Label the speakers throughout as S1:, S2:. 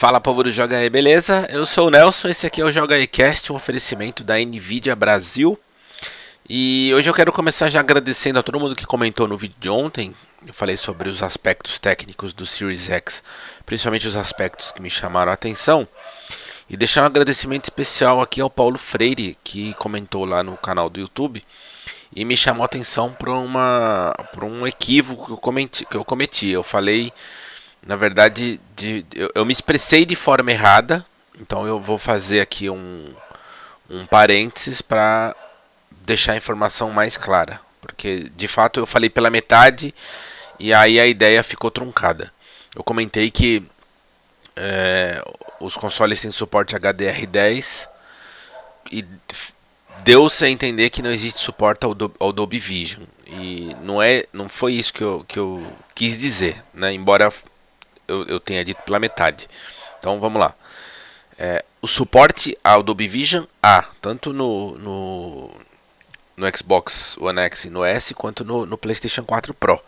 S1: Fala povo do Joga aí, beleza? Eu sou o Nelson, esse aqui é o Joga aí Cast, um oferecimento da Nvidia Brasil. E hoje eu quero começar já agradecendo a todo mundo que comentou no vídeo de ontem. Eu falei sobre os aspectos técnicos do Series X, principalmente os aspectos que me chamaram a atenção. E deixar um agradecimento especial aqui ao Paulo Freire, que comentou lá no canal do YouTube e me chamou a atenção para uma um equívoco que eu cometi, que eu cometi. Eu falei na verdade, de, eu, eu, me expressei de forma errada, então eu vou fazer aqui um, um parênteses para deixar a informação mais clara. Porque de fato eu falei pela metade e aí a ideia ficou truncada. Eu comentei que é, os consoles têm suporte HDR10 e deu-se a entender que não existe suporte ao, ao Dolby Vision. E não, é, não foi isso que eu, que eu quis dizer, né? embora eu, eu tenha dito pela metade. Então vamos lá. É, o suporte ao Dolby Vision há, tanto no, no, no, Xbox One X e no S, quanto no, no PlayStation 4 Pro.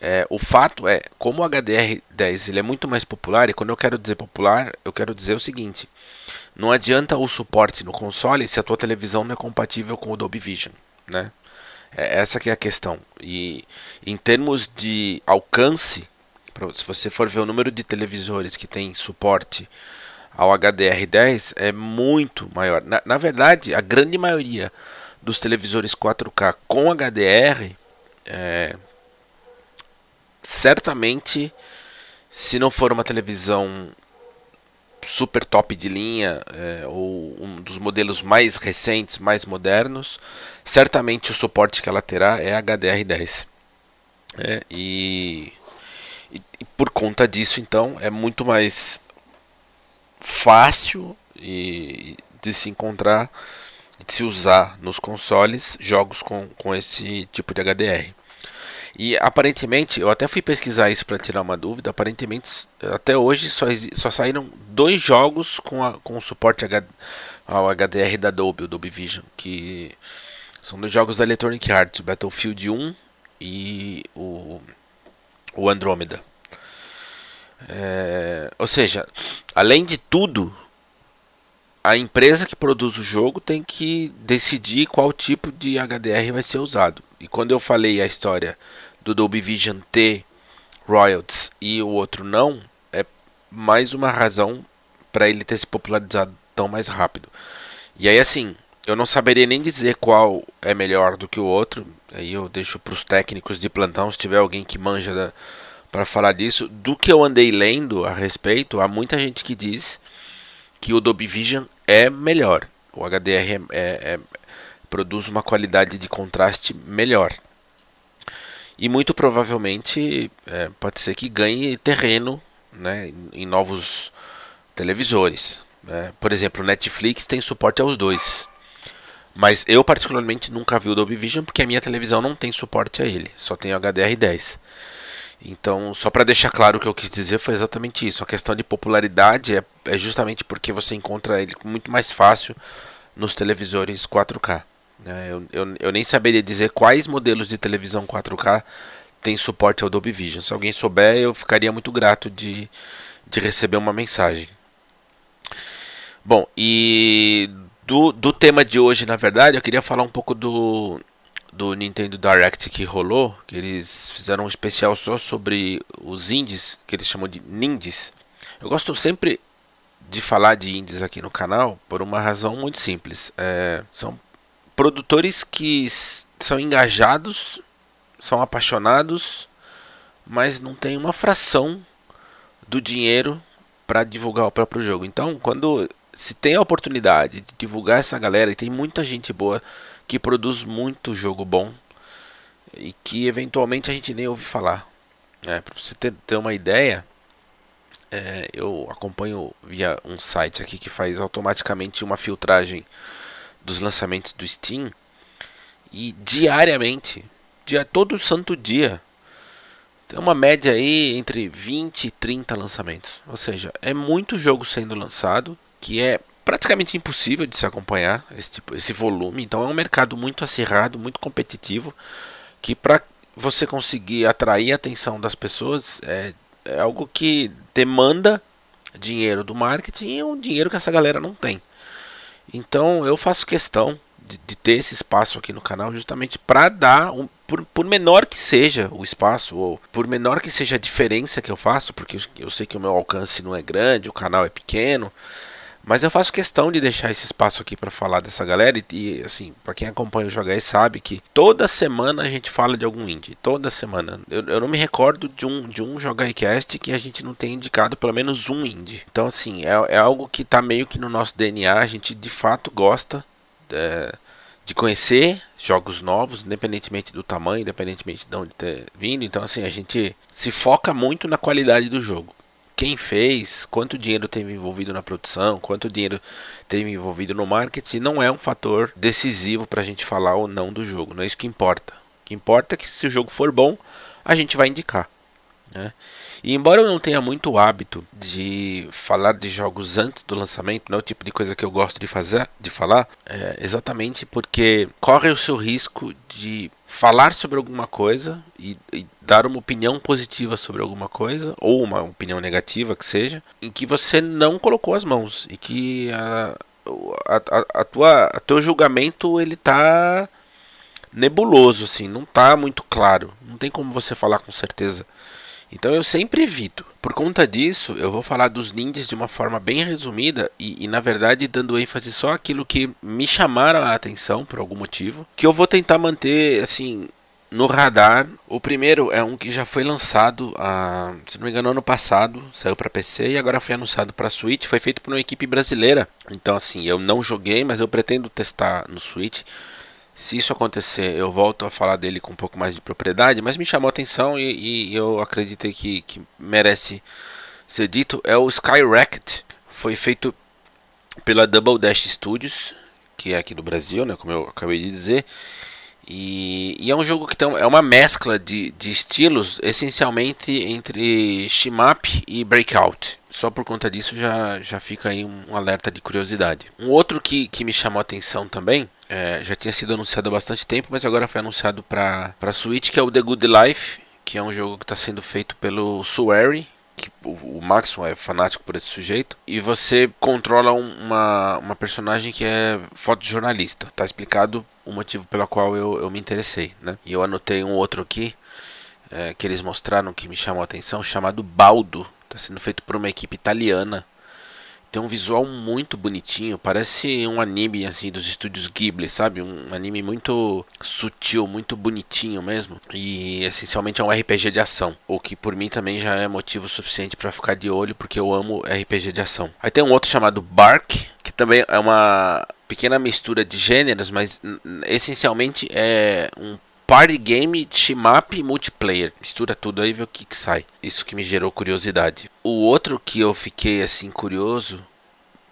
S1: É, o fato é, como o HDR10 ele é muito mais popular, e quando eu quero dizer popular, eu quero dizer o seguinte: não adianta o suporte no console se a tua televisão não é compatível com o Dolby Vision, né? É, essa que é a questão. E em termos de alcance, se você for ver o número de televisores que tem suporte ao HDR10 é muito maior. Na, na verdade, a grande maioria dos televisores 4K com HDR é, certamente se não for uma televisão super top de linha é, ou um dos modelos mais recentes, mais modernos, certamente o suporte que ela terá é HDR10. É, e por conta disso, então, é muito mais fácil e, de se encontrar de se usar nos consoles jogos com, com esse tipo de HDR. E aparentemente, eu até fui pesquisar isso para tirar uma dúvida. Aparentemente, até hoje só, só saíram dois jogos com, a, com suporte H, ao HDR da Dolby, o Dolby Vision, que são dois jogos da Electronic Arts, o Battlefield 1 e o o Andrômeda. É, ou seja, além de tudo, a empresa que produz o jogo tem que decidir qual tipo de HDR vai ser usado. E quando eu falei a história do Dolby Vision T royalties e o outro não, é mais uma razão para ele ter se popularizado tão mais rápido. E aí assim, eu não saberia nem dizer qual é melhor do que o outro. Aí eu deixo para os técnicos de plantão, se tiver alguém que manja para falar disso. Do que eu andei lendo a respeito, há muita gente que diz que o Dolby Vision é melhor. O HDR é, é, é, produz uma qualidade de contraste melhor. E muito provavelmente é, pode ser que ganhe terreno né, em, novos televisores. Né? Por exemplo, o Netflix tem suporte aos dois. Mas eu particularmente nunca vi o Dolby Vision porque a minha televisão não tem suporte a ele, só tem o HDR10. Então, só para deixar claro o que eu quis dizer foi exatamente isso. A questão de popularidade é, é justamente porque você encontra ele muito mais fácil nos televisores 4K. Né? Eu, eu, eu nem saberia dizer quais modelos de televisão 4K tem suporte ao Dolby Vision. Se alguém souber, eu ficaria muito grato de, de receber uma mensagem. Bom, e do, do tema de hoje, na verdade, eu queria falar um pouco do, do Nintendo Direct que rolou, que eles fizeram um especial só sobre os indies, que eles chamam de nindies. Eu gosto sempre de falar de indies aqui no canal por uma razão muito simples. É, são produtores que são engajados, são apaixonados, mas não tem uma fração do dinheiro para divulgar o próprio jogo. Então, quando se tem a oportunidade de divulgar essa galera, e tem muita gente boa que produz muito jogo bom e que eventualmente a gente nem ouve falar. É, para você ter, ter, uma ideia, é, eu acompanho via um site aqui que faz automaticamente uma filtragem dos lançamentos do Steam e diariamente, dia todo santo dia, tem uma média aí entre 20 e 30 lançamentos. Ou seja, é muito jogo sendo lançado que é praticamente impossível de se acompanhar esse, tipo, esse volume. Então é um mercado muito acirrado, muito competitivo, que para você conseguir atrair a atenção das pessoas é, é algo que demanda dinheiro do marketing e um dinheiro que essa galera não tem. Então eu faço questão de, de ter esse espaço aqui no canal justamente para dar um, por, por, menor que seja o espaço, ou por menor que seja a diferença que eu faço, porque eu sei que o meu alcance não é grande, o canal é pequeno, mas eu faço questão de deixar esse espaço aqui para falar dessa galera. E, assim, para quem acompanha o Jogar sabe que toda semana a gente fala de algum indie. Toda semana. Eu, eu não me recordo de um, de um Jogaicast que a gente não tenha indicado pelo menos um indie. Então, assim, é, é algo que tá meio que no nosso DNA. A gente de fato gosta. É, de conhecer jogos novos, independentemente do tamanho, independentemente de onde ter vindo. Então, assim, a gente se foca muito na qualidade do jogo quem fez, quanto dinheiro teve envolvido na produção, quanto dinheiro teve envolvido no marketing, não é um fator decisivo para a gente falar ou não do jogo. Não é isso que importa. O que importa é que se o jogo for bom, a gente vai indicar. Né? E embora eu não tenha muito hábito de falar de jogos antes do lançamento, não é o tipo de coisa que eu gosto de fazer, de falar, é exatamente porque corre o seu risco de falar sobre alguma coisa e, e, dar uma opinião positiva sobre alguma coisa ou uma opinião negativa que seja, em que você não colocou as mãos e que a, a, a, tua, a teu julgamento ele tá nebuloso assim, não tá muito claro, não tem como você falar com certeza. Então eu sempre evito. Por conta disso, eu vou falar dos ninjas de uma forma bem resumida e, e, na verdade dando ênfase só aquilo que me chamaram a atenção por algum motivo, que eu vou tentar manter assim no radar. O primeiro é um que já foi lançado, a, se não me engano, ano passado, saiu para PC e agora foi anunciado para Switch. Foi feito por uma equipe brasileira. Então assim, eu não joguei, mas eu pretendo testar no Switch. Se isso acontecer, eu volto a falar dele com um pouco mais de propriedade, mas me chamou a atenção e, e eu acreditei que, que, merece ser dito. É o Skyracket. Foi feito pela Double Dash Studios, que é aqui do Brasil, né, como eu acabei de dizer. E, e é um jogo que tem, é uma mescla de, de estilos, essencialmente entre shmup e breakout. Só por conta disso já, já fica aí um, um alerta de curiosidade. Um outro que, que me chamou a atenção também é, já tinha sido anunciado há bastante tempo, mas agora foi anunciado para Switch, que é o The Good Life, que é um jogo que está sendo feito pelo Sueri, que o, o Maxwell é fanático por esse sujeito, e você controla uma, uma personagem que é fotojornalista. Tá explicado o motivo pelo qual eu, eu me interessei, né? E eu anotei um outro aqui, é, que eles mostraram que me chamou a atenção, chamado Baldo. Está sendo feito por uma equipe italiana tem um visual muito bonitinho, parece um anime assim dos estúdios Ghibli, sabe? Um anime muito sutil, muito bonitinho mesmo. E essencialmente é um RPG de ação, o que por mim também já é motivo suficiente para ficar de olho, porque eu amo RPG de ação. Aí tem um outro chamado Bark, que também é uma pequena mistura de gêneros, mas essencialmente é um Party Game Shmup Multiplayer. Mistura tudo aí e vê o que, que sai. Isso que me gerou curiosidade. O outro que eu fiquei assim curioso,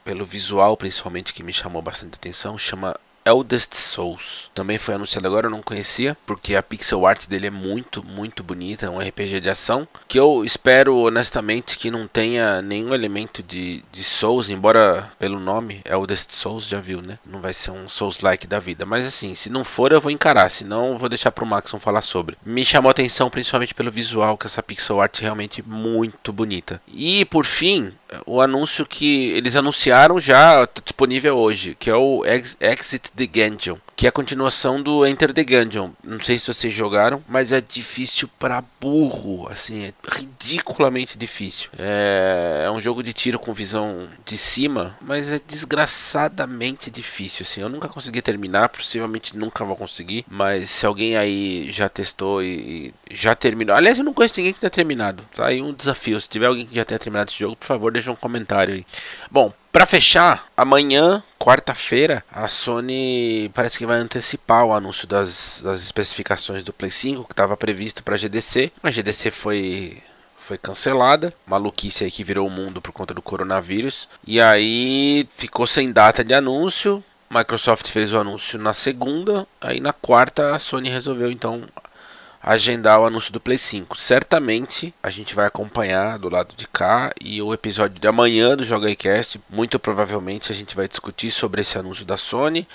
S1: pelo visual principalmente que me chamou bastante atenção, chama Eldest Souls. Também foi anunciado agora, eu não conhecia, porque a pixel art dele é muito, muito bonita, é um RPG de ação, que eu espero honestamente que não tenha nenhum elemento de, de Souls, embora pelo nome Eldest Souls já viu, né? Não vai ser um Souls-like da vida, mas assim, se não for eu vou encarar, senão eu vou deixar pro Maxon falar sobre. Me chamou a atenção principalmente pelo visual, que essa pixel art é realmente muito bonita. E por fim, o anúncio que eles anunciaram já tá disponível hoje, que é o Exit the Gungeon, que é a continuação do Enter the Gungeon. Não sei se vocês jogaram, mas é difícil para burro, assim, é ridiculamente difícil. É, é, um jogo de tiro com visão de cima, mas é desgraçadamente difícil, assim. Eu nunca consegui terminar, possivelmente nunca vou conseguir, mas se alguém aí já testou e, e já terminou, aliás, eu não conheço ninguém que tenha terminado. Tá aí um desafio. Se tiver alguém que já tenha terminado esse jogo, por favor, deixa um comentário aí. Bom, para fechar, amanhã, quarta-feira, a Sony parece que vai antecipar o anúncio das, das especificações do Play 5 que estava previsto para GDC. A GDC foi foi cancelada, maluquice aí que virou o mundo por conta do coronavírus. E aí ficou sem data de anúncio. Microsoft fez o anúncio na segunda, aí na quarta a Sony resolveu então agendar o anúncio do Play 5. Certamente a gente vai acompanhar do lado de cá e o episódio de amanhã do Joga Cast, muito provavelmente a gente vai discutir sobre esse anúncio da Sony,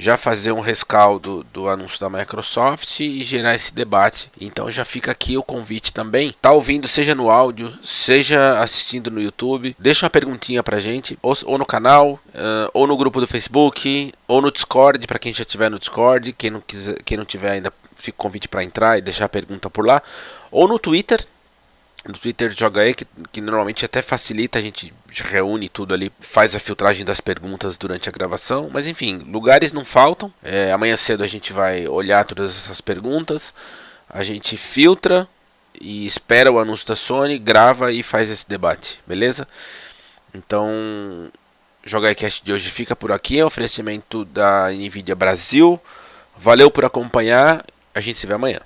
S1: já fazer um rescaldo do anúncio da Microsoft e gerar esse debate. Então já fica aqui o convite também. Tá ouvindo, seja no áudio, seja assistindo no YouTube, deixa uma perguntinha pra gente, ou, ou no canal, uh, ou no grupo do Facebook, ou no Discord, para quem já tiver no Discord, quem não quiser, quem não tiver ainda, fica o convite para entrar e deixar a pergunta por lá, ou no Twitter, no Twitter Joga aí, que, que normalmente até facilita, a gente reúne tudo ali, faz a filtragem das perguntas durante a gravação. Mas enfim, lugares não faltam. É, amanhã cedo a gente vai olhar todas essas perguntas, a gente filtra e espera o anúncio da Sony, grava e faz esse debate, beleza? Então, Joga Cast de hoje fica por aqui, é um oferecimento da Nvidia Brasil. Valeu por acompanhar, a gente se vê amanhã.